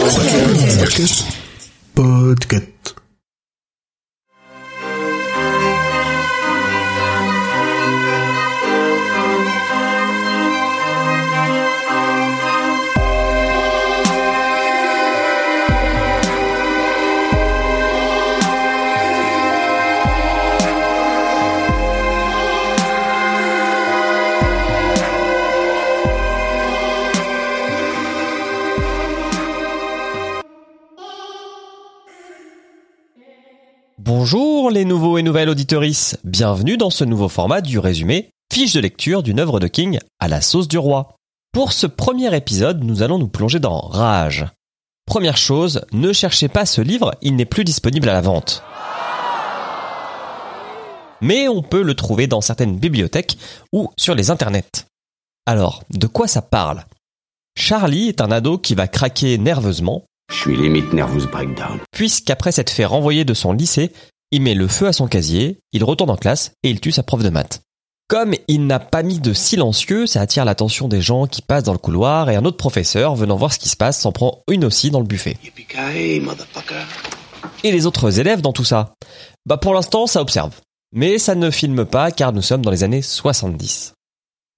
Podcast. Podcast. Bonjour les nouveaux et nouvelles auditorices, bienvenue dans ce nouveau format du résumé fiche de lecture d'une œuvre de King à la sauce du roi. Pour ce premier épisode, nous allons nous plonger dans Rage. Première chose, ne cherchez pas ce livre, il n'est plus disponible à la vente. Mais on peut le trouver dans certaines bibliothèques ou sur les internets. Alors, de quoi ça parle? Charlie est un ado qui va craquer nerveusement Je suis limite nervous breakdown. puisqu'après s'être fait renvoyer de son lycée, il met le feu à son casier, il retourne en classe et il tue sa prof de maths. Comme il n'a pas mis de silencieux, ça attire l'attention des gens qui passent dans le couloir et un autre professeur venant voir ce qui se passe s'en prend une aussi dans le buffet. Et les autres élèves dans tout ça? Bah pour l'instant ça observe. Mais ça ne filme pas car nous sommes dans les années 70.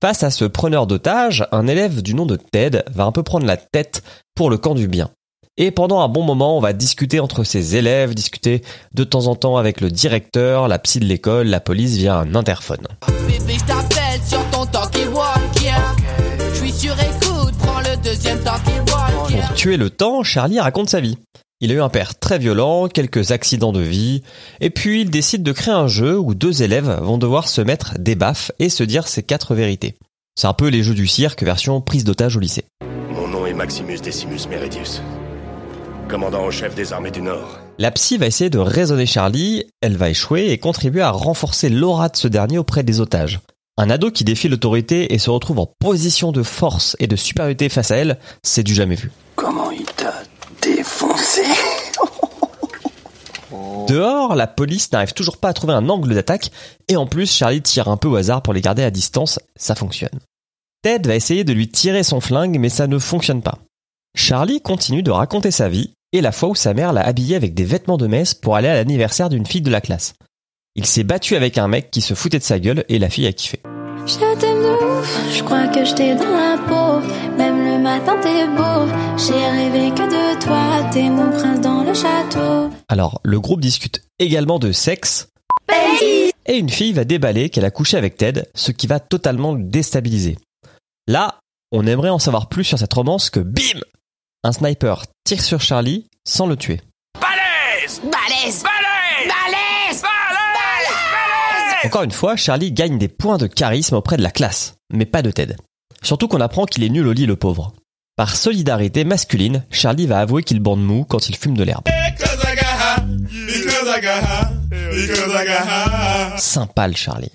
Face à ce preneur d'otages, un élève du nom de Ted va un peu prendre la tête pour le camp du bien. Et pendant un bon moment, on va discuter entre ses élèves, discuter de temps en temps avec le directeur, la psy de l'école, la police via un interphone. Bébé, je t'appelle sur ton walkie. Je suis sur écoute, prends le deuxième. Pour tuer le temps, Charlie raconte sa vie. Il a eu un père très violent, quelques accidents de vie, et puis il décide de créer un jeu où deux élèves vont devoir se mettre des baffes et se dire ces quatre vérités. C'est un peu les jeux du cirque version prise d'otage au lycée. Mon nom est Maximus Decimus Meridius, commandant en chef des armées du Nord. La psy va essayer de raisonner Charlie, elle va échouer et contribuer à renforcer l'aura de ce dernier auprès des otages. Un ado qui défie l'autorité et se retrouve en position de force et de supériorité face à elle, c'est du jamais vu. Comment il t'a défoncé Dehors, la police n'arrive toujours pas à trouver un angle d'attaque, et en plus Charlie tire un peu au hasard pour les garder à distance, ça fonctionne. Ted va essayer de lui tirer son flingue, mais ça ne fonctionne pas. Charlie continue de raconter sa vie, et la fois où sa mère l'a habillé avec des vêtements de messe pour aller à l'anniversaire d'une fille de la classe. Il s'est battu avec un mec qui se foutait de sa gueule, et la fille a kiffé. Je t'aime de ouf, je crois que je t'ai dans la peau. Même le matin t'es beau, j'ai rêvé que de toi, t'es mon prince dans le château. Alors, le groupe discute également de sexe, et une fille va déballer qu'elle a couché avec Ted, ce qui va totalement le déstabiliser. Là, on aimerait en savoir plus sur cette romance que bim Un sniper tire sur Charlie sans le tuer. Balèze Balèze Balèze Encore une fois, Charlie gagne des points de charisme auprès de la classe, mais pas de Ted. Surtout qu'on apprend qu'il est nul au lit le pauvre. Par solidarité masculine, Charlie va avouer qu'il bande mou quand il fume de l'herbe. Sympa le Charlie.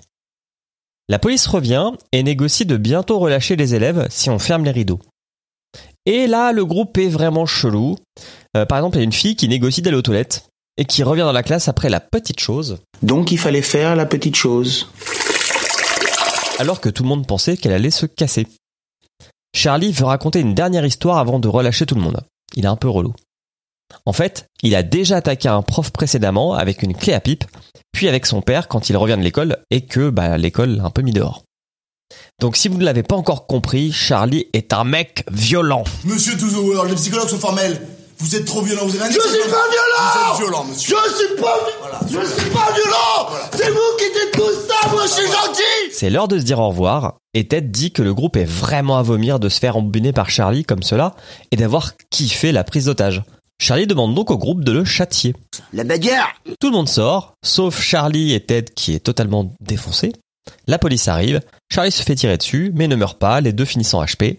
La police revient et négocie de bientôt relâcher les élèves si on ferme les rideaux. Et là, le groupe est vraiment chelou. Euh, par exemple, il y a une fille qui négocie d'aller aux toilettes et qui revient dans la classe après la petite chose, Donc il fallait faire la petite chose. alors que tout le monde pensait qu'elle allait se casser. Charlie veut raconter une dernière histoire avant de relâcher tout le monde. Il est un peu relou. En fait, il a déjà attaqué un prof précédemment avec une clé à pipe, puis avec son père quand il revient de l'école et que bah, l'école l'a un peu mis dehors. Donc si vous ne l'avez pas encore compris, Charlie est un mec violent. Monsieur Touzouer, les psychologues sont formels. Vous êtes trop violent, vous avez rien Je suis pas violent Vous êtes violent, monsieur. Je suis pas vi- Voilà. Je suis pas violent C'est vous qui dites tout ça, moi je suis gentil C'est l'heure de se dire au revoir, et Ted dit que le groupe est vraiment à vomir de se faire embiner par Charlie comme cela, et d'avoir kiffé la prise d'otage. Charlie demande donc au groupe de le châtier. La bagarre Tout le monde sort, sauf Charlie et Ted qui est totalement défoncé. La police arrive, Charlie se fait tirer dessus, mais ne meurt pas, les deux finissent en HP.